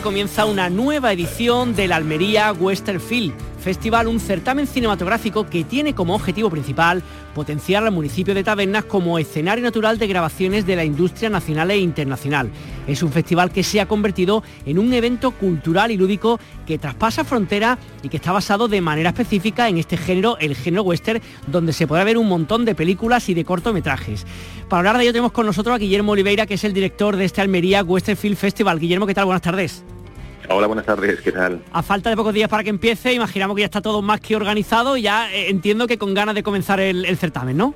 comienza una nueva edición del Almería Western Film Festival, un certamen cinematográfico que tiene como objetivo principal potenciar al municipio de Tabernas como escenario natural de grabaciones de la industria nacional e internacional. Es un festival que se ha convertido en un evento cultural y lúdico que traspasa fronteras y que está basado de manera específica en este género, el género western, donde se podrá ver un montón de películas y de cortometrajes. Para hablar de ello tenemos con nosotros a Guillermo Oliveira, que es el director de este Almería Western Film Festival. Guillermo, ¿qué tal? Buenas tardes. Hola, buenas tardes, ¿qué tal? A falta de pocos días para que empiece, imaginamos que ya está todo más que organizado y ya eh, entiendo que con ganas de comenzar el, certamen, ¿no?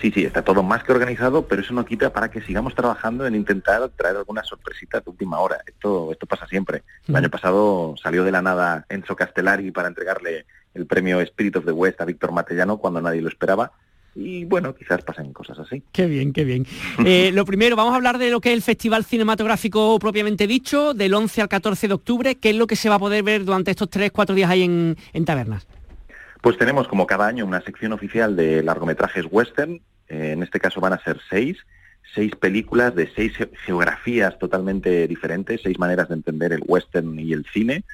Sí, sí, está todo más que organizado, pero eso no quita para que sigamos trabajando en intentar traer alguna sorpresita de última hora. Esto, esto pasa siempre. El año pasado salió de la nada Enzo Castellari para entregarle el premio Spirit of the West a Víctor Matellano cuando nadie lo esperaba y bueno, quizás pasen cosas así. Qué bien, qué bien. Eh, lo primero, vamos a hablar de lo que es el Festival Cinematográfico propiamente dicho, del 11 al 14 de octubre. ¿Qué es lo que se va a poder ver durante estos 3-4 días ahí en, Tabernas? Pues tenemos como cada año una sección oficial de largometrajes western. Eh, en este caso van a ser seis, seis películas de seis geografías totalmente diferentes, seis maneras de entender el western y el cine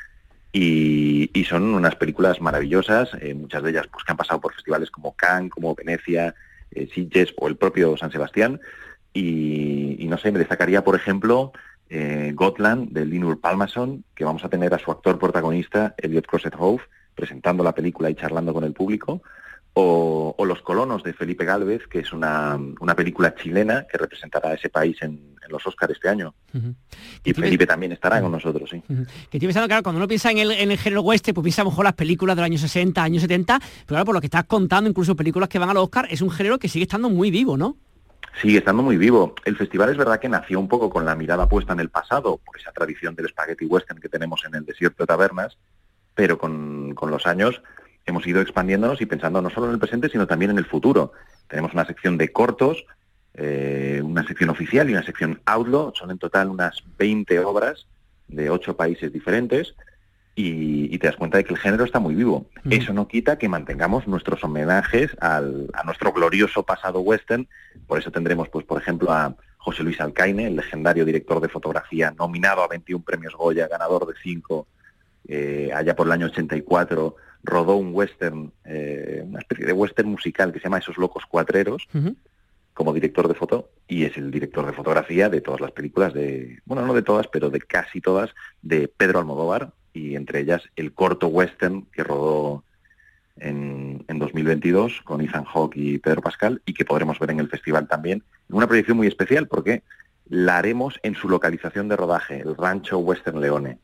y, son unas películas maravillosas, eh, muchas de ellas pues, que han pasado por festivales como Cannes, como Venecia, eh, Sitges o el propio San Sebastián. Y, no sé, me destacaría, por ejemplo, eh, Gotland de Linur Palmason, que vamos a tener a su actor protagonista, Elliot Crosset Hove, presentando la película y charlando con el público. O, Los colonos de Felipe Galvez, que es una, película chilena que representará a ese país en, los Oscars este año. Y Felipe también estará con nosotros, sí. Que estoy pensando, claro, cuando uno piensa en el, en el género oeste, pues piensa a lo mejor las películas de los años 60, años 70, pero claro, por lo que estás contando, incluso películas que van a los es un género que sigue estando muy vivo, ¿no? Sigue estando muy vivo. El festival es verdad que nació un poco con la mirada puesta en el pasado, por esa tradición del spaghetti western que tenemos en el desierto de tabernas, pero con, con los años hemos ido expandiéndonos y pensando no solo en el presente, sino también en el futuro. Tenemos una sección de cortos, eh, una sección oficial y una sección outlaw. Son en total unas 20 obras de ocho países diferentes y, te das cuenta de que el género está muy vivo. Eso no quita que mantengamos nuestros homenajes a nuestro glorioso pasado western. Por eso tendremos, pues, por ejemplo, a José Luis Alcaine, el legendario director de fotografía, nominado a 21 premios Goya, ganador de 5 eh, allá por el año 84 rodó un western, eh, una especie de western musical que se llama Esos locos cuatreros, como director de foto, y es el director de fotografía de todas las películas de, bueno, no de todas, pero de casi todas, de Pedro Almodóvar, y entre ellas el corto western que rodó en, en 2022 con Ethan Hawke y Pedro Pascal, y que podremos ver en el festival también, en una proyección muy especial, porque la haremos en su localización de rodaje, el Rancho Western Leone,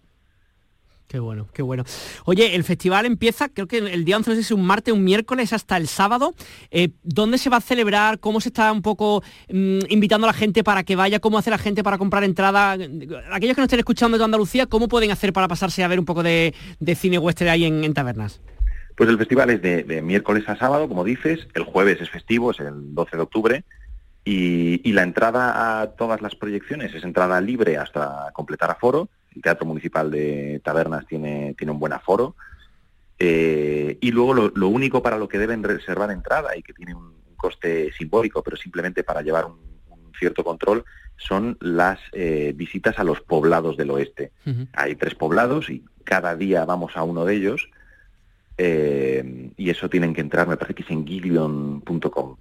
Qué bueno, qué bueno. Oye, el festival empieza, creo que el día 11 es un martes, un miércoles hasta el sábado. Eh, ¿Dónde se va a celebrar? ¿Cómo se está un poco mm, invitando a la gente para que vaya? ¿Cómo hace la gente para comprar entrada? Aquellos que no estén escuchando de Andalucía, ¿cómo pueden hacer para pasarse a ver un poco de, cine western ahí en, tabernas? Pues el festival es de, miércoles a sábado, como dices. El jueves es festivo, es el 12 de octubre. Y, y la entrada a todas las proyecciones es entrada libre hasta completar aforo el Teatro Municipal de Tabernas tiene, tiene un buen aforo. Eh, y luego lo, único para lo que deben reservar entrada y que tiene un, coste simbólico, pero simplemente para llevar un, cierto control, son las eh, visitas a los poblados del oeste. Hay tres poblados y cada día vamos a uno de ellos. Eh, y eso tienen que entrar, me parece que es en giglion.com.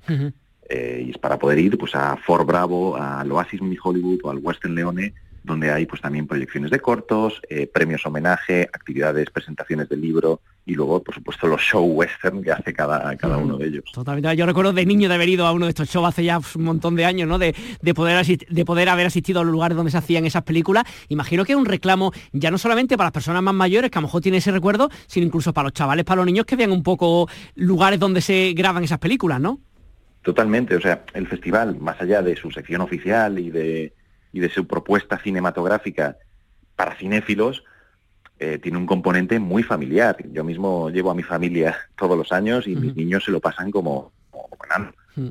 y es para poder ir pues a Fort Bravo, al Oasis Mi Hollywood o al Western Leone donde hay pues también proyecciones de cortos, eh, premios homenaje, actividades, presentaciones del libro y luego, por supuesto, los show western que hace cada, cada uno de ellos. Totalmente. Yo recuerdo de niño de haber ido a uno de estos shows hace ya un montón de años, ¿no? De, poder de poder haber asistido a los lugares donde se hacían esas películas. Imagino que es un reclamo ya no solamente para las personas más mayores, que a lo mejor tienen ese recuerdo, sino incluso para los chavales, para los niños que vean un poco lugares donde se graban esas películas, ¿no? Totalmente. O sea, el festival, más allá de su sección oficial y de y de su propuesta cinematográfica para cinéfilos, eh, tiene un componente muy familiar. Yo mismo llevo a mi familia todos los años y mis niños se lo pasan como, como mm.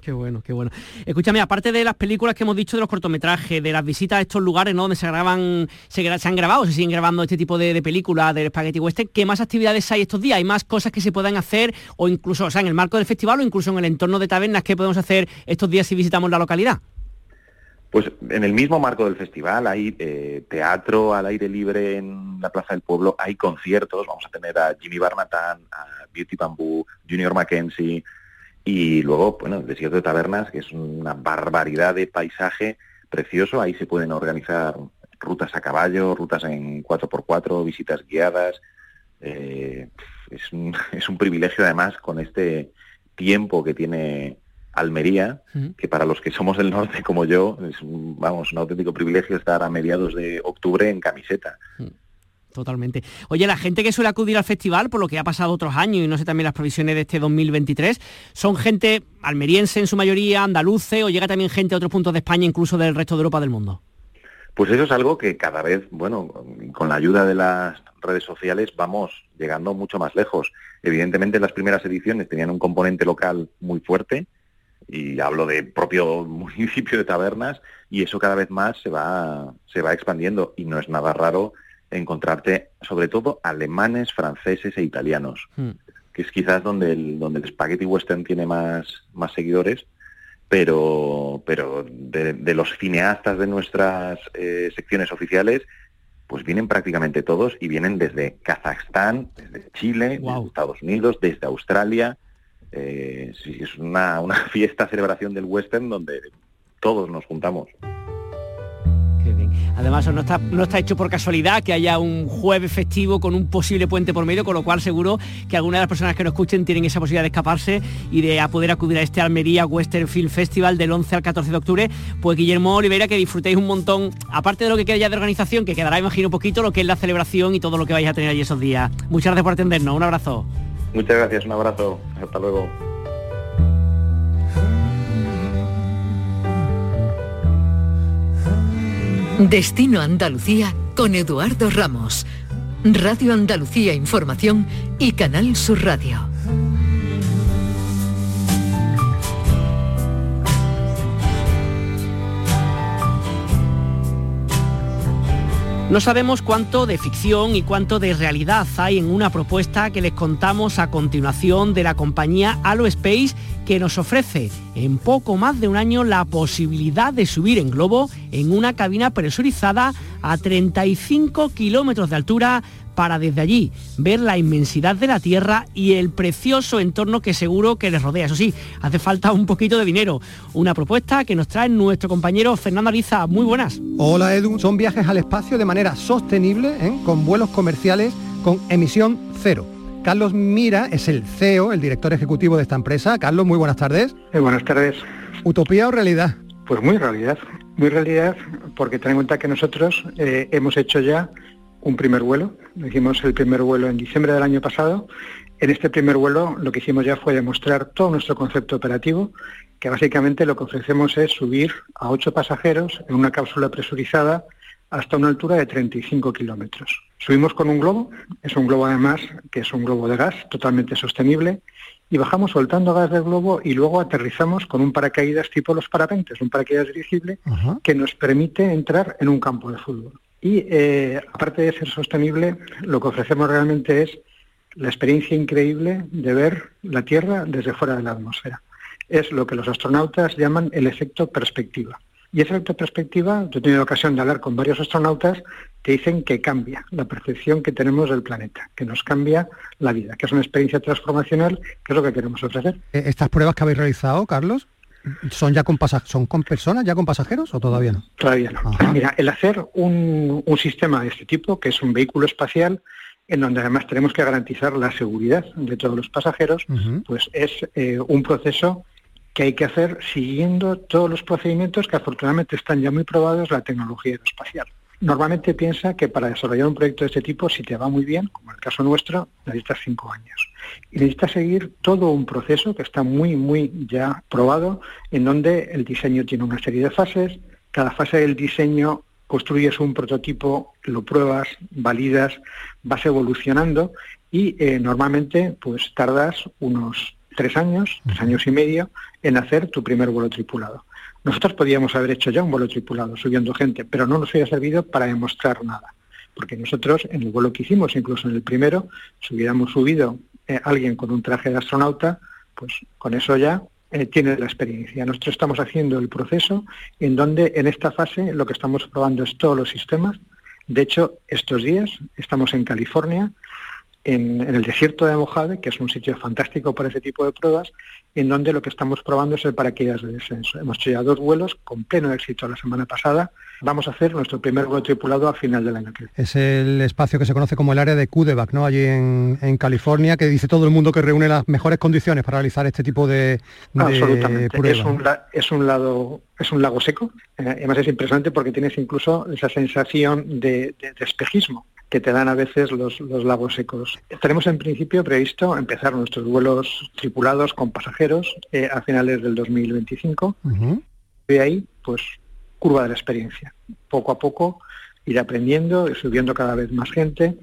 Qué bueno, qué bueno. Escúchame, aparte de las películas que hemos dicho de los cortometrajes, de las visitas a estos lugares ¿no? donde se graban, se, han grabado, se siguen grabando este tipo de, películas del Spaghetti Western, ¿qué más actividades hay estos días? ¿Hay más cosas que se puedan hacer o incluso, o sea, en el marco del festival o incluso en el entorno de tabernas que podemos hacer estos días si visitamos la localidad? Pues en el mismo marco del festival hay eh, teatro al aire libre en la Plaza del Pueblo, hay conciertos, vamos a tener a Jimmy Barnatán, a Beauty Bamboo, Junior Mackenzie y luego, bueno, el desierto de tabernas, que es una barbaridad de paisaje precioso, ahí se pueden organizar rutas a caballo, rutas en 4x4, visitas guiadas. Eh, es, un, es un privilegio además con este tiempo que tiene Almería, que para los que somos del norte como yo, es un, vamos, un auténtico privilegio estar a mediados de octubre en camiseta. Totalmente. Oye, la gente que suele acudir al festival, por lo que ha pasado otros años y no sé también las provisiones de este 2023, son gente almeriense en su mayoría, andaluce o llega también gente de otros puntos de España, incluso del resto de Europa del mundo. Pues eso es algo que cada vez, bueno, con la ayuda de las redes sociales vamos llegando mucho más lejos. Evidentemente las primeras ediciones tenían un componente local muy fuerte, y hablo de propio municipio de Tabernas, y eso cada vez más se va, se va expandiendo y no es nada raro encontrarte sobre todo alemanes, franceses e italianos, hmm. que es quizás donde el, donde el spaghetti western tiene más, más seguidores, pero, pero de, los cineastas de nuestras eh, secciones oficiales, pues vienen prácticamente todos y vienen desde Kazajstán, desde Chile, desde Estados Unidos, desde Australia, eh, es una, fiesta, celebración del western donde todos nos juntamos. Además, no está, no está hecho por casualidad que haya un jueves festivo con un posible puente por medio, con lo cual seguro que algunas de las personas que nos escuchen tienen esa posibilidad de escaparse y de poder acudir a este Almería Western Film Festival del 11 al 14 de octubre. Pues Guillermo Oliveira, que disfrutéis un montón, aparte de lo que queda ya de organización, que quedará, imagino, un poquito, lo que es la celebración y todo lo que vais a tener allí esos días. Muchas gracias por atendernos. Un abrazo. Muchas gracias, un abrazo. Hasta luego. Destino Andalucía con Eduardo Ramos. Radio Andalucía Información y Canal Sur Radio. No sabemos cuánto de ficción y cuánto de realidad hay en una propuesta que les contamos a continuación de la compañía Space que nos ofrece en poco más de un año la posibilidad de subir en globo en una cabina presurizada a 35 kilómetros de altura para desde allí ver la inmensidad de la Tierra y el precioso entorno que seguro que les rodea. Eso sí, hace falta un poquito de dinero. Una propuesta que nos trae nuestro compañero Fernando Ariza. Muy buenas. Hola Edu, son viajes al espacio de manera sostenible, ¿eh? con vuelos comerciales con emisión cero. Carlos Mira es el CEO, el director ejecutivo de esta empresa. Carlos, muy buenas tardes. Eh, buenas tardes. ¿Utopía o realidad? Pues muy realidad, muy realidad, porque ten en cuenta que nosotros eh, hemos hecho ya un primer vuelo. Hicimos el primer vuelo en diciembre del año pasado. En este primer vuelo lo que hicimos ya fue demostrar todo nuestro concepto operativo, que básicamente lo que ofrecemos es subir a ocho pasajeros en una cápsula presurizada hasta una altura de 35 kilómetros. Subimos con un globo, es un globo además que es un globo de gas totalmente sostenible, y bajamos soltando gas del globo y luego aterrizamos con un paracaídas tipo los parapentes, un paracaídas dirigible que nos permite entrar en un campo de fútbol. Y eh, aparte de ser sostenible, lo que ofrecemos realmente es la experiencia increíble de ver la Tierra desde fuera de la atmósfera. Es lo que los astronautas llaman el efecto perspectiva. Y ese efecto perspectiva, yo he tenido ocasión de hablar con varios astronautas, que dicen que cambia la percepción que tenemos del planeta, que nos cambia la vida, que es una experiencia transformacional, que es lo que queremos ofrecer. Eh, ¿Estas pruebas que habéis realizado, Carlos, ¿Son ya con son con personas, ya con pasajeros o todavía no? Todavía no. Mira, el hacer un, sistema de este tipo, que es un vehículo espacial, en donde además tenemos que garantizar la seguridad de todos los pasajeros, pues es eh, un proceso que hay que hacer siguiendo todos los procedimientos que afortunadamente están ya muy probados la tecnología aeroespacial. Normalmente piensa que para desarrollar un proyecto de este tipo, si te va muy bien, como en el caso nuestro, necesitas cinco años. Y necesitas seguir todo un proceso que está muy, muy ya probado, en donde el diseño tiene una serie de fases. Cada fase del diseño construyes un prototipo, lo pruebas, validas, vas evolucionando y eh, normalmente pues tardas unos tres años, tres años y medio, en hacer tu primer vuelo tripulado. Nosotros podíamos haber hecho ya un vuelo tripulado subiendo gente, pero no nos hubiera servido para demostrar nada. Porque nosotros en el vuelo que hicimos, incluso en el primero, si hubiéramos subido eh, alguien con un traje de astronauta, pues con eso ya eh, tiene la experiencia. Nosotros estamos haciendo el proceso en donde en esta fase lo que estamos probando es todos los sistemas. De hecho, estos días estamos en California en, el desierto de Mojave, que es un sitio fantástico para ese tipo de pruebas, en donde lo que estamos probando es el paracaídas de descenso. Hemos hecho ya dos vuelos con pleno éxito la semana pasada. Vamos a hacer nuestro primer vuelo tripulado a final del año. Es el espacio que se conoce como el área de Kudeback, ¿no? Allí en, California, que dice todo el mundo que reúne las mejores condiciones para realizar este tipo de, Absolutamente. Es un, es un lado es un lago seco. Eh, además es impresionante porque tienes incluso esa sensación de espejismo que te dan a veces los, lagos secos. Tenemos en principio previsto empezar nuestros vuelos tripulados con pasajeros eh, a finales del 2025. De ahí, pues, curva de la experiencia. Poco a poco ir aprendiendo, y subiendo cada vez más gente.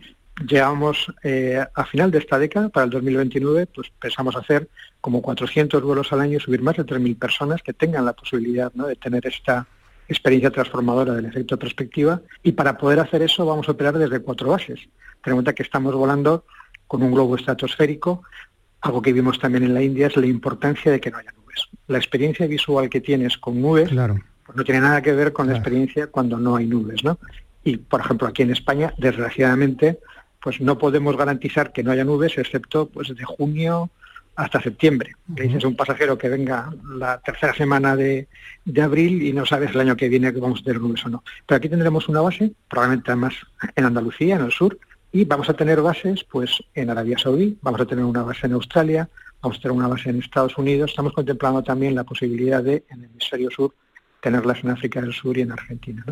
Llegamos eh, a final de esta década, para el 2029, pues pensamos hacer como 400 vuelos al año y subir más de 3.000 personas que tengan la posibilidad de tener esta experiencia transformadora del efecto perspectiva y para poder hacer eso vamos a operar desde cuatro bases. Ten en cuenta que estamos volando con un globo estratosférico, algo que vimos también en la India es la importancia de que no haya nubes. La experiencia visual que tienes con nubes claro. pues no tiene nada que ver con la experiencia cuando no hay nubes, ¿no? Y por ejemplo aquí en España, desgraciadamente, pues no podemos garantizar que no haya nubes excepto pues de junio hasta septiembre. Le dices a un pasajero que venga la tercera semana de, abril y no sabes el año que viene que vamos a tener nubes o no. Pero aquí tendremos una base, probablemente además en Andalucía, en el sur, y vamos a tener bases pues en Arabia Saudí, vamos a tener una base en Australia, vamos a tener una base en Estados Unidos, estamos contemplando también la posibilidad de, en el hemisferio sur, tenerlas en África del Sur y en Argentina.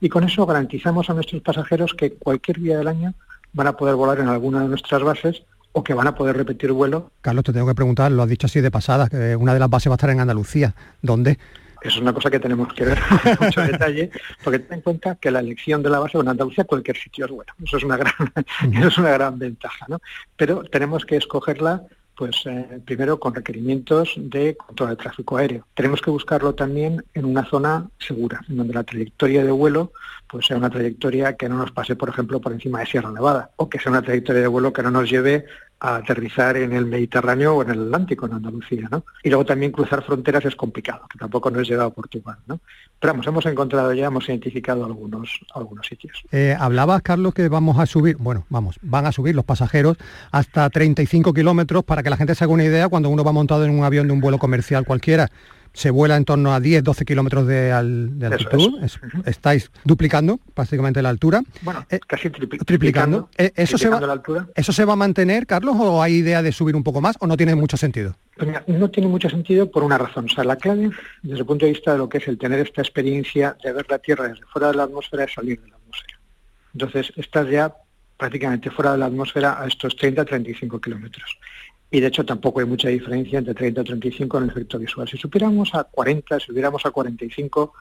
Y con eso garantizamos a nuestros pasajeros que cualquier día del año van a poder volar en alguna de nuestras bases o que van a poder repetir vuelo. Carlos, te tengo que preguntar, lo has dicho así de pasada, que una de las bases va a estar en Andalucía. ¿Dónde? Eso es una cosa que tenemos que ver con mucho detalle, porque ten en cuenta que la elección de la base en Andalucía, cualquier sitio es bueno. Eso es una gran, eso es una gran ventaja, ¿no? Pero tenemos que escogerla pues eh, primero con requerimientos de control de tráfico aéreo. Tenemos que buscarlo también en una zona segura, en donde la trayectoria de vuelo pues sea una trayectoria que no nos pase, por ejemplo, por encima de Sierra Nevada, o que sea una trayectoria de vuelo que no nos lleve a aterrizar en el Mediterráneo o en el Atlántico, en Andalucía, ¿no? Y luego también cruzar fronteras es complicado, que tampoco nos lleva a Portugal, ¿no? Pero vamos, hemos encontrado ya, hemos identificado algunos, algunos sitios. Eh, hablabas, Carlos, que vamos a subir, bueno, vamos, van a subir los pasajeros hasta 35 kilómetros para que la gente se haga una idea cuando uno va montado en un avión de un vuelo comercial cualquiera se vuela en torno a 10-12 kilómetros de, altitud. estáis duplicando prácticamente la altura. Bueno, eh, casi triplicando. Eh, eso, se va, la altura. ¿Eso se va a mantener, Carlos, o hay idea de subir un poco más o no tiene mucho sentido? Pues no tiene mucho sentido por una razón. O sea, la clave, desde el punto de vista de lo que es el tener esta experiencia de ver la Tierra desde fuera de la atmósfera, es salir de la atmósfera. Entonces, estás ya prácticamente fuera de la atmósfera a estos 30-35 kilómetros y de hecho tampoco hay mucha diferencia entre 30 y 35 en el efecto visual. Si supiéramos a 40, si subiéramos a 45,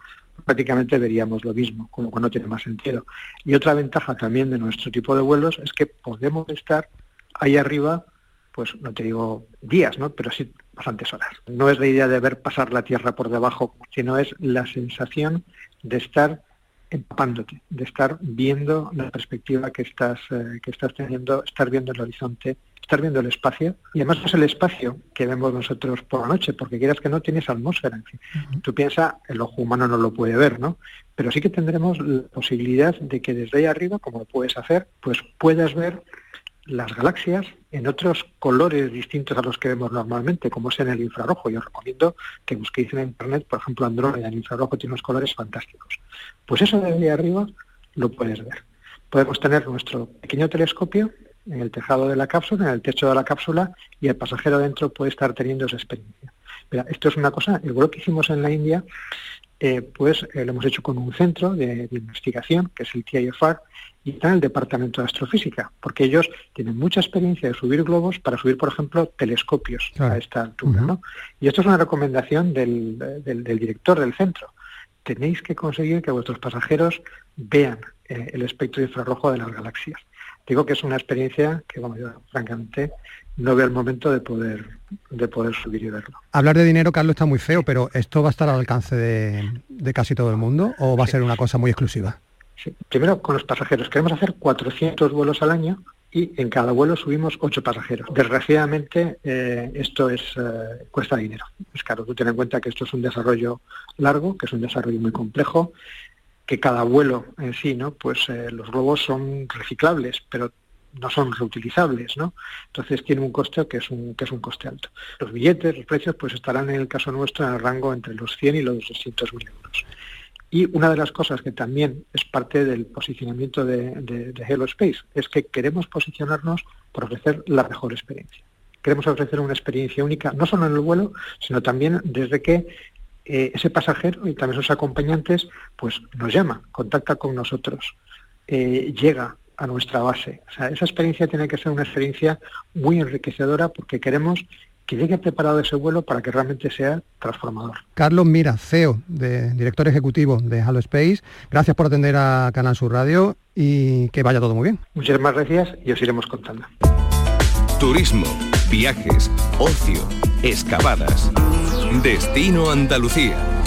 prácticamente veríamos lo mismo, como que no tiene más sentido. Y otra ventaja también de nuestro tipo de vuelos es que podemos estar ahí arriba, pues no te digo días, ¿no? pero sí bastantes horas. No es la idea de ver pasar la Tierra por debajo, sino es la sensación de estar empapándote, de estar viendo la perspectiva que estás, eh, que estás teniendo, estar viendo el horizonte estar viendo el espacio y además es el espacio que vemos nosotros por la noche, porque quieras que no tienes atmósfera. En fin. Tú piensas, el ojo humano no lo puede ver, ¿no? Pero sí que tendremos la posibilidad de que desde ahí arriba, como lo puedes hacer, pues puedas ver las galaxias en otros colores distintos a los que vemos normalmente, como es en el infrarrojo. Yo os recomiendo que busquéis en internet, por ejemplo, Andrómeda en infrarrojo tiene unos colores fantásticos. Pues eso desde arriba lo puedes ver. Podemos tener nuestro pequeño telescopio en el tejado de la cápsula, en el techo de la cápsula, y el pasajero dentro puede estar teniendo esa experiencia. Mira, esto es una cosa, vuelo que hicimos en la India, eh, pues eh, lo hemos hecho con un centro de, investigación, que es el TIFR, y está en el Departamento de Astrofísica, porque ellos tienen mucha experiencia de subir globos para subir, por ejemplo, telescopios a esta altura. ¿no? Y esto es una recomendación del, del, director del centro. Tenéis que conseguir que vuestros pasajeros vean eh, el espectro infrarrojo de las galaxias digo que es una experiencia que, bueno, yo francamente no veo el momento de poder de poder subir y verlo. Hablar de dinero, Carlos, está muy feo, pero ¿esto va a estar al alcance de, casi todo el mundo o va a ser una cosa muy exclusiva? Sí. Primero, con los pasajeros. Queremos hacer 400 vuelos al año y en cada vuelo subimos ocho pasajeros. Desgraciadamente eh, esto es eh, cuesta dinero. Es claro, tú ten en cuenta que esto es un desarrollo largo, que es un desarrollo muy complejo, que cada vuelo en sí, ¿no? Pues eh, los globos son reciclables, pero no son reutilizables, ¿no? Entonces tiene un coste que es un, que es un coste alto. Los billetes, los precios, pues estarán en el caso nuestro en el rango entre los 100 y los 200 mil euros. Y una de las cosas que también es parte del posicionamiento de, de, Hello Space es que queremos posicionarnos por ofrecer la mejor experiencia. Queremos ofrecer una experiencia única, no solo en el vuelo, sino también desde que eh, ese pasajero y también sus acompañantes pues nos llama, contacta con nosotros, eh, llega a nuestra base. O sea, esa experiencia tiene que ser una experiencia muy enriquecedora porque queremos que llegue preparado ese vuelo para que realmente sea transformador. Carlos Mira, CEO, de, director ejecutivo de Halo Space, gracias por atender a Canal Sur Radio y que vaya todo muy bien. Muchísimas gracias y os iremos contando. Turismo, viajes, ocio, excavadas. Destino Andalucía.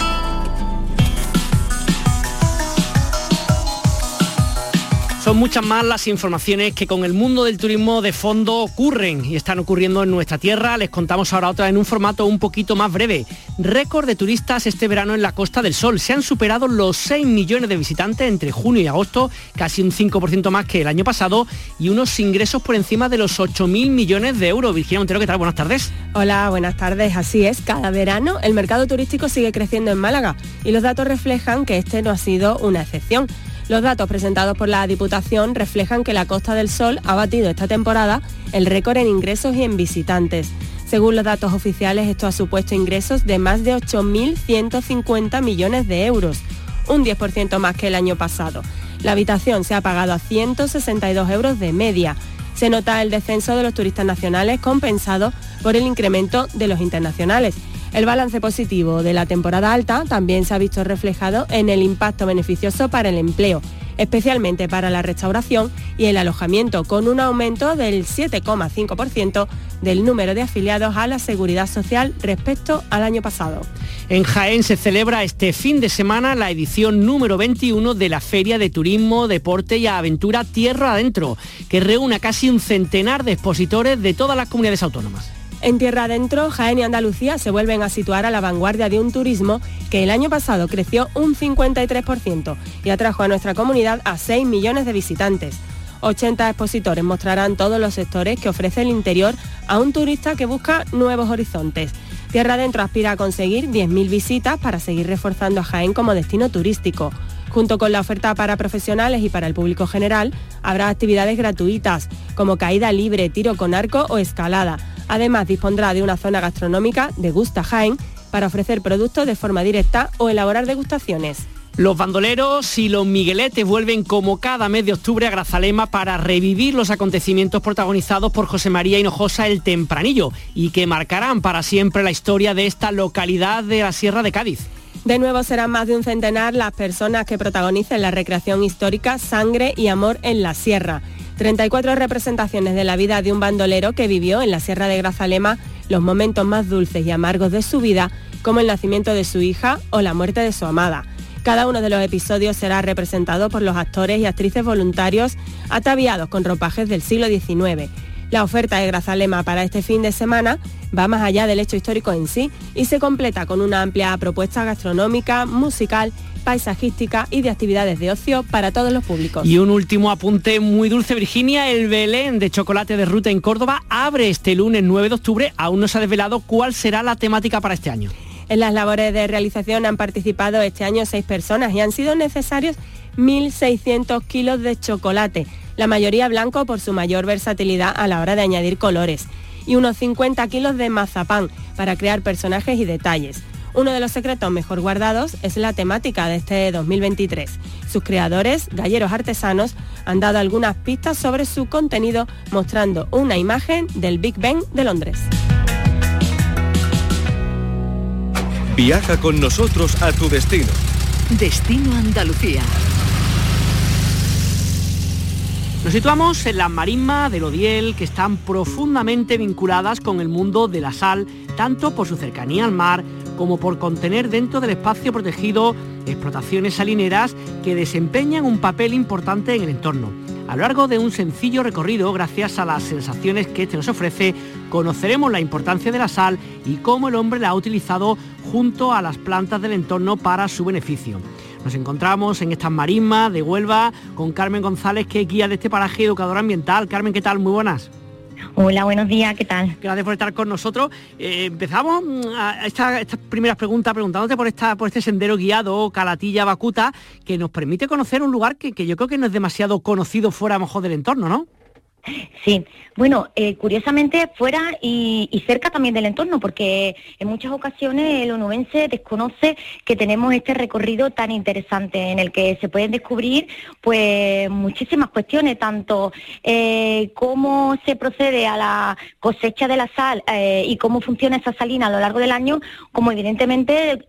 Son muchas más las informaciones que con el mundo del turismo de fondo ocurren y están ocurriendo en nuestra tierra. Les contamos ahora otra en un formato un poquito más breve. Récord de turistas este verano en la Costa del Sol. Se han superado los 6 millones de visitantes entre junio y agosto, casi un 5% más que el año pasado y unos ingresos por encima de los 8.000 millones de euros. Virginia Montero, ¿qué tal? Buenas tardes. Hola, buenas tardes. Así es, cada verano el mercado turístico sigue creciendo en Málaga y los datos reflejan que este no ha sido una excepción. Los datos presentados por la Diputación reflejan que la Costa del Sol ha batido esta temporada el récord en ingresos y en visitantes. Según los datos oficiales, esto ha supuesto ingresos de más de 8.150 millones de euros, un 10% más que el año pasado. La habitación se ha pagado a 162 euros de media. Se nota el descenso de los turistas nacionales compensado por el incremento de los internacionales. El balance positivo de la temporada alta también se ha visto reflejado en el impacto beneficioso para el empleo, especialmente para la restauración y el alojamiento, con un aumento del 7,5% del número de afiliados a la seguridad social respecto al año pasado. En Jaén se celebra este fin de semana la edición número 21 de la Feria de Turismo, Deporte y Aventura Tierra Adentro, que reúne a casi un centenar de expositores de todas las comunidades autónomas. En tierra adentro, Jaén y Andalucía se vuelven a situar a la vanguardia de un turismo que el año pasado creció un 53% y atrajo a nuestra comunidad a 6 millones de visitantes. 80 expositores mostrarán todos los sectores que ofrece el interior a un turista que busca nuevos horizontes. Tierra Adentro aspira a conseguir 10.000 visitas para seguir reforzando a Jaén como destino turístico. Junto con la oferta para profesionales y para el público general, habrá actividades gratuitas como caída libre, tiro con arco o escalada Además, dispondrá de una zona gastronómica de Gusta Jaén para ofrecer productos de forma directa o elaborar degustaciones. Los bandoleros y los migueletes vuelven como cada mes de octubre a Grazalema para revivir los acontecimientos protagonizados por José María Hinojosa el Tempranillo y que marcarán para siempre la historia de esta localidad de la Sierra de Cádiz. De nuevo serán más de un centenar las personas que protagonicen la recreación histórica Sangre y Amor en la Sierra 34 representaciones de la vida de un bandolero que vivió en la Sierra de Grazalema los momentos más dulces y amargos de su vida, como el nacimiento de su hija o la muerte de su amada. Cada uno de los episodios será representado por los actores y actrices voluntarios ataviados con ropajes del siglo XIX. La oferta de Grazalema para este fin de semana va más allá del hecho histórico en sí y se completa con una amplia propuesta gastronómica, musical paisajística y de actividades de ocio para todos los públicos. Y un último apunte muy dulce, Virginia, el Belén de chocolate de ruta en Córdoba abre este lunes 9 de octubre. Aún no se ha desvelado cuál será la temática para este año. En las labores de realización han participado este año seis personas y han sido necesarios 1.600 kilos de chocolate, la mayoría blanco por su mayor versatilidad a la hora de añadir colores, y unos 50 kilos de mazapán para crear personajes y detalles. Uno de los secretos mejor guardados es la temática de este 2023. Sus creadores, galleros artesanos, han dado algunas pistas sobre su contenido mostrando una imagen del Big Ben de Londres. Viaja con nosotros a tu destino. Destino Andalucía. Nos situamos en las marismas del Odiel que están profundamente vinculadas con el mundo de la sal, tanto por su cercanía al mar como por contener dentro del espacio protegido explotaciones salineras que desempeñan un papel importante en el entorno. A lo largo de un sencillo recorrido, gracias a las sensaciones que este nos ofrece, conoceremos la importancia de la sal y cómo el hombre la ha utilizado junto a las plantas del entorno para su beneficio. Nos encontramos en estas marismas de Huelva con Carmen González, que es guía de este paraje educadora ambiental. Carmen, ¿qué tal? Muy buenas. Hola, buenos días, ¿qué tal? Gracias por estar con nosotros. Eh, empezamos mm, a estas primeras preguntas preguntándote por, esta, por este sendero guiado Calatilla Bacuta, que nos permite conocer un lugar que, que yo creo que no es demasiado conocido fuera a lo mejor del entorno, ¿no? Sí, bueno, eh, curiosamente fuera y, cerca también del entorno, porque en muchas ocasiones el onubense desconoce que tenemos este recorrido tan interesante en el que se pueden descubrir pues muchísimas cuestiones, tanto eh, cómo se procede a la cosecha de la sal eh, y cómo funciona esa salina a lo largo del año, como evidentemente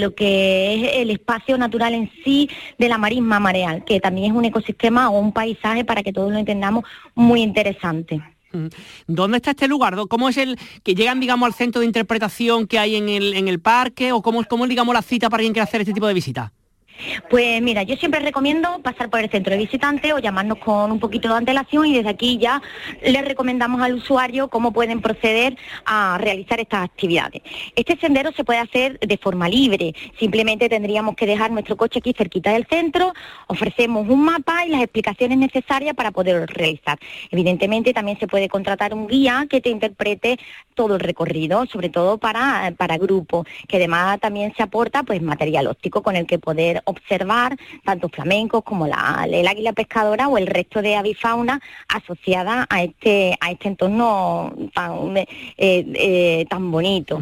lo que es el espacio natural en sí de la marisma mareal, que también es un ecosistema o un paisaje para que todos lo entendamos muy interesante. Mm. ¿Dónde está este lugar? ¿Cómo es el que llegan, digamos, al centro de interpretación que hay en el, en el parque? ¿O cómo, cómo digamos, la cita para quien quiera hacer este tipo de visita? Pues mira, yo siempre recomiendo pasar por el centro de visitantes o llamarnos con un poquito de antelación y desde aquí ya les recomendamos al usuario cómo pueden proceder a realizar estas actividades. Este sendero se puede hacer de forma libre, simplemente tendríamos que dejar nuestro coche aquí cerquita del centro, ofrecemos un mapa y las explicaciones necesarias para poderlo realizar. Evidentemente también se puede contratar un guía que te interprete todo el recorrido, sobre todo para, para grupos, que además también se aporta pues material óptico con el que poder observar tanto flamencos como la, el águila pescadora o el resto de avifauna asociada a este, a este entorno tan, eh, eh, tan bonito.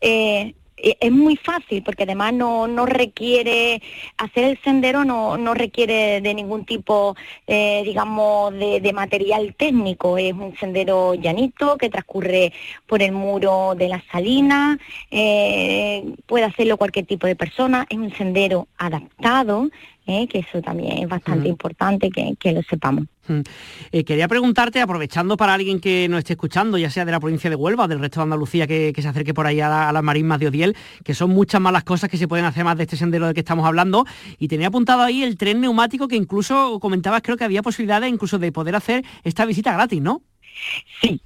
Eh, es muy fácil porque además no, no requiere, hacer el sendero no, no requiere de ningún tipo, eh, digamos, de, material técnico. Es un sendero llanito que transcurre por el muro de la salina, eh, puede hacerlo cualquier tipo de persona, es un sendero adaptado, ¿eh? que eso también es bastante importante que, lo sepamos. Eh, quería preguntarte, aprovechando para alguien que nos esté escuchando, ya sea de la provincia de Huelva o del resto de Andalucía que, se acerque por ahí a, las marismas de Odiel, que son muchas malas cosas que se pueden hacer más de este sendero del que estamos hablando, y tenía apuntado ahí el tren neumático que incluso comentabas, creo que había posibilidades incluso de poder hacer esta visita gratis, ¿no? Sí,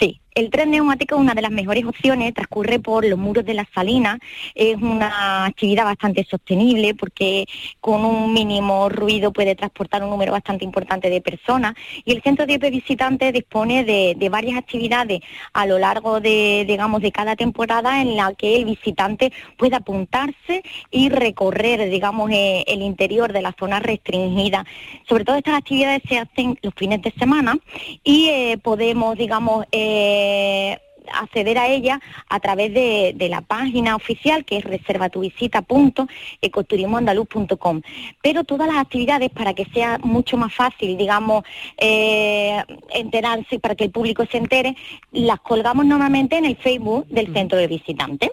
Sí, el tren neumático es una de las mejores opciones, transcurre por los muros de la salina, es una actividad bastante sostenible porque con un mínimo ruido puede transportar un número bastante importante de personas y el centro de visitantes dispone de, varias actividades a lo largo de, digamos, de cada temporada en la que el visitante puede apuntarse y recorrer, digamos, eh, el interior de la zona restringida. Sobre todo estas actividades se hacen los fines de semana y eh, podemos, digamos, eh, eh, acceder a ella a través de, la página oficial que es reservatuvisita.ecoturismoandaluz.com. Pero todas las actividades, para que sea mucho más fácil, digamos, eh, enterarse, para que el público se entere, las colgamos normalmente en el Facebook del centro de visitantes,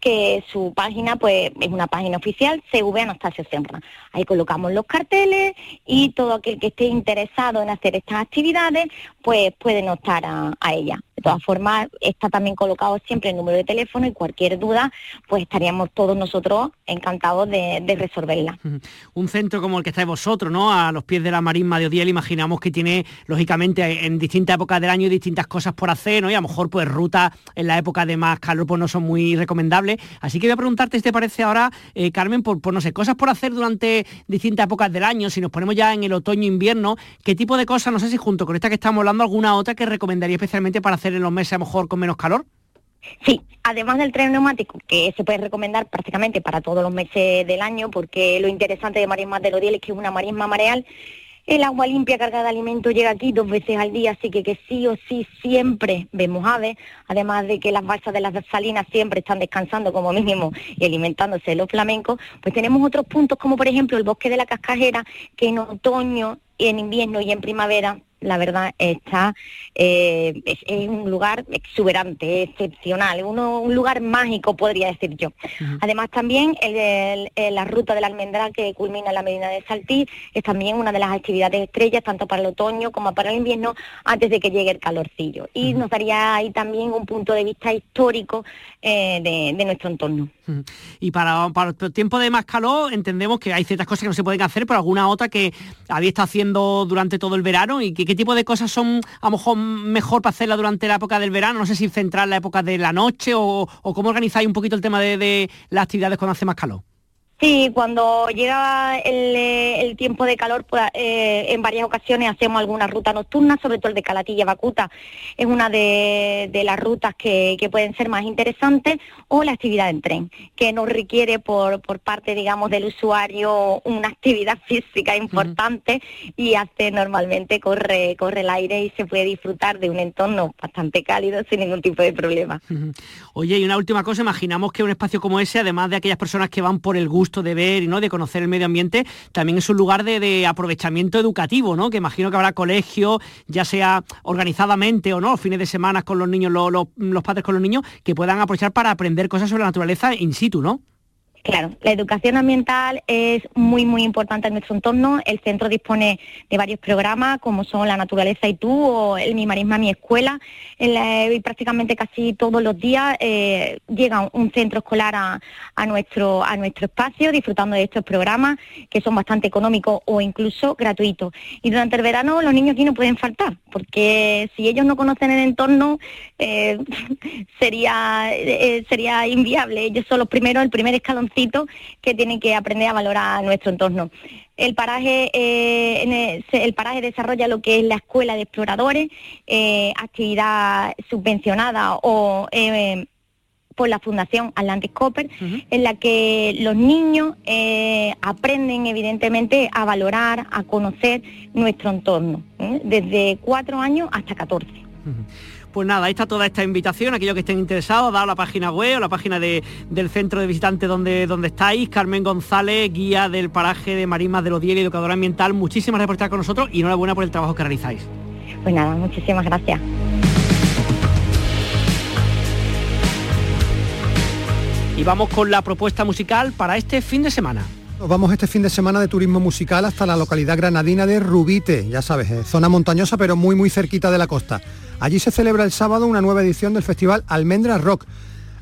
que su página pues es una página oficial, CV Anastasio Serra. Ahí colocamos los carteles y todo aquel que esté interesado en hacer estas actividades, pues pueden optar a, a ella. De todas formas, está también colocado siempre el número de teléfono y cualquier duda, pues estaríamos todos nosotros encantados de, resolverla. Un centro como el que estáis vosotros, ¿no? A los pies de la marisma de Odiel, imaginamos que tiene, lógicamente, en distintas épocas del año distintas cosas por hacer, ¿no? Y a lo mejor, pues, rutas en la época de más calor, pues no son muy recomendables. Así que voy a preguntarte, si te parece ahora, eh, Carmen, por, por, no sé, cosas por hacer durante distintas épocas del año, si nos ponemos ya en el otoño-invierno, ¿qué tipo de cosas, no sé si junto con esta que estamos hablando, alguna otra que recomendaría especialmente para hacer en los meses a lo mejor con menos calor? Sí, además del tren neumático, que se puede recomendar prácticamente para todos los meses del año, porque lo interesante de Marisma de Lodiel es que es una marisma mareal. El agua limpia cargada de alimentos llega aquí dos veces al día, así que, que sí o sí siempre vemos aves, además de que las balsas de las salinas siempre están descansando como mínimo y alimentándose los flamencos, pues tenemos otros puntos como por ejemplo el bosque de la cascajera, que en otoño, en invierno y en primavera la verdad, está eh, es, un lugar exuberante, excepcional, uno, un lugar mágico, podría decir yo. Además, también la ruta del almendral que culmina en la Medina de Saltí es también una de las actividades estrellas, tanto para el otoño como para el invierno, antes de que llegue el calorcillo. Y nos daría ahí también un punto de vista histórico eh, de, nuestro entorno. Y para, para el tiempo de más calor, entendemos que hay ciertas cosas que no se pueden hacer, pero alguna otra que había estado haciendo durante todo el verano y que, qué tipo de cosas son a lo mejor mejor para hacerla durante la época del verano, no sé si centrar la época de la noche o, cómo organizáis un poquito el tema de, de las actividades cuando hace más calor. Sí, cuando llega el, eh, tiempo de calor, pues, eh, en varias ocasiones hacemos alguna ruta nocturna, sobre todo el de Calatilla Bacuta, es una de, las rutas que, pueden ser más interesantes, o la actividad en tren, que nos requiere por, parte, digamos, del usuario una actividad física importante y hace normalmente corre, corre el aire y se puede disfrutar de un entorno bastante cálido sin ningún tipo de problema. Oye, y una última cosa, imaginamos que un espacio como ese, además de aquellas personas que van por el gusto, de ver y ¿no? de conocer el medio ambiente, también es un lugar de, aprovechamiento educativo, ¿no? Que imagino que habrá colegios, ya sea organizadamente o no, fines de semana con los niños, los padres con los niños, que puedan aprovechar para aprender cosas sobre la naturaleza in situ, ¿no? Claro, la educación ambiental es muy, muy importante en nuestro entorno. El centro dispone de varios programas, como son La Naturaleza y tú o El Mi Marisma, Mi Escuela. y prácticamente casi todos los días eh, llega un centro escolar a, nuestro, a nuestro espacio, disfrutando de estos programas, que son bastante económicos o incluso gratuitos. Y durante el verano los niños aquí no pueden faltar, porque si ellos no conocen el entorno, eh, sería, eh, sería inviable. Ellos son los primeros, el primer escalón que tienen que aprender a valorar nuestro entorno. El paraje, eh, el, paraje desarrolla lo que es la escuela de exploradores, eh, actividad subvencionada o eh, por la Fundación Atlantic Copper, en la que los niños aprenden evidentemente a valorar, a conocer nuestro entorno, desde cuatro años hasta 14. Pues nada, ahí está toda esta invitación, aquellos que estén interesados, a la página web o la página del centro de visitantes donde, donde estáis. Carmen González, guía del paraje de Marismas de los y educadora ambiental. Muchísimas gracias por estar con nosotros y enhorabuena por el trabajo que realizáis. Pues nada, muchísimas gracias. Y vamos con la propuesta musical para este fin de semana. Nos vamos este fin de semana de turismo musical hasta la localidad granadina de Rubite, ya sabes, eh, zona montañosa pero muy muy cerquita de la costa. Allí se celebra el sábado una nueva edición del festival Almendra Rock.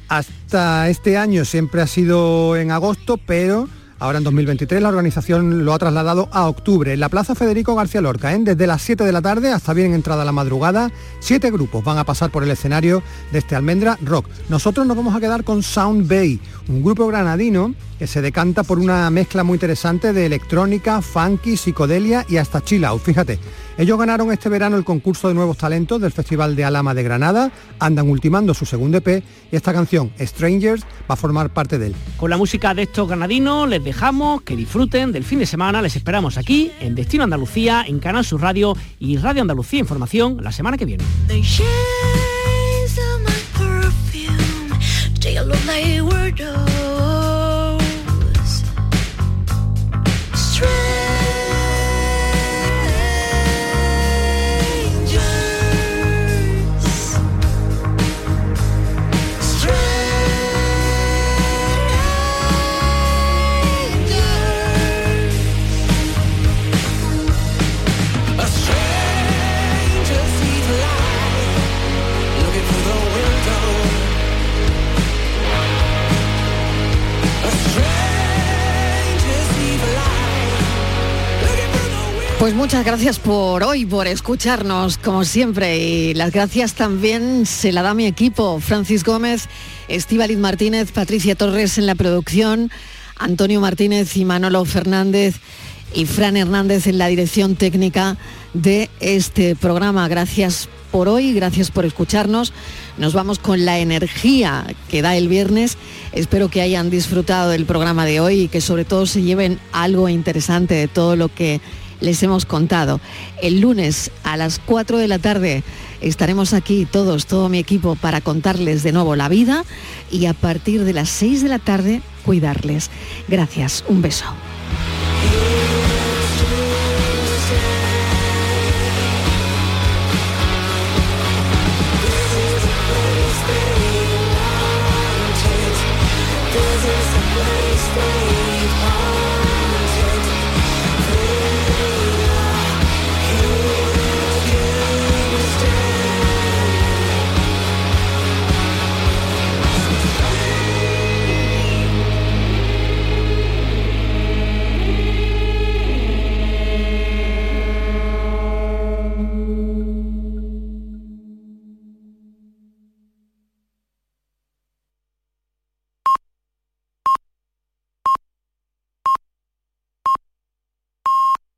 Hasta este año siempre ha sido en agosto, pero Ahora en 2023 la organización lo ha trasladado a octubre en la Plaza Federico García Lorca. ¿eh? Desde las 7 de la tarde hasta bien entrada la madrugada, siete grupos van a pasar por el escenario de este Almendra Rock. Nosotros nos vamos a quedar con Sound Bay, un grupo granadino que se decanta por una mezcla muy interesante de electrónica, funky, psicodelia y hasta chill out. Fíjate, ellos ganaron este verano el concurso de nuevos talentos del Festival de Alama de Granada, andan ultimando su segundo EP y esta canción, Strangers, va a formar parte de él. Con la música de estos granadinos les dejamos que disfruten del fin de semana, les esperamos aquí en Destino Andalucía, en Canal Sur Radio y Radio Andalucía Información la semana que viene. Muchas gracias por hoy, por escucharnos como siempre y las gracias también se la da mi equipo, Francis Gómez, Estíbaliz Martínez, Patricia Torres en la producción, Antonio Martínez y Manolo Fernández y Fran Hernández en la dirección técnica de este programa. Gracias por hoy, gracias por escucharnos. Nos vamos con la energía que da el viernes. Espero que hayan disfrutado del programa de hoy y que sobre todo se lleven algo interesante de todo lo que les hemos contado. El lunes a las 4 de la tarde estaremos aquí todos, todo mi equipo, para contarles de nuevo la vida y a partir de las 6 de la tarde cuidarles. Gracias, un beso.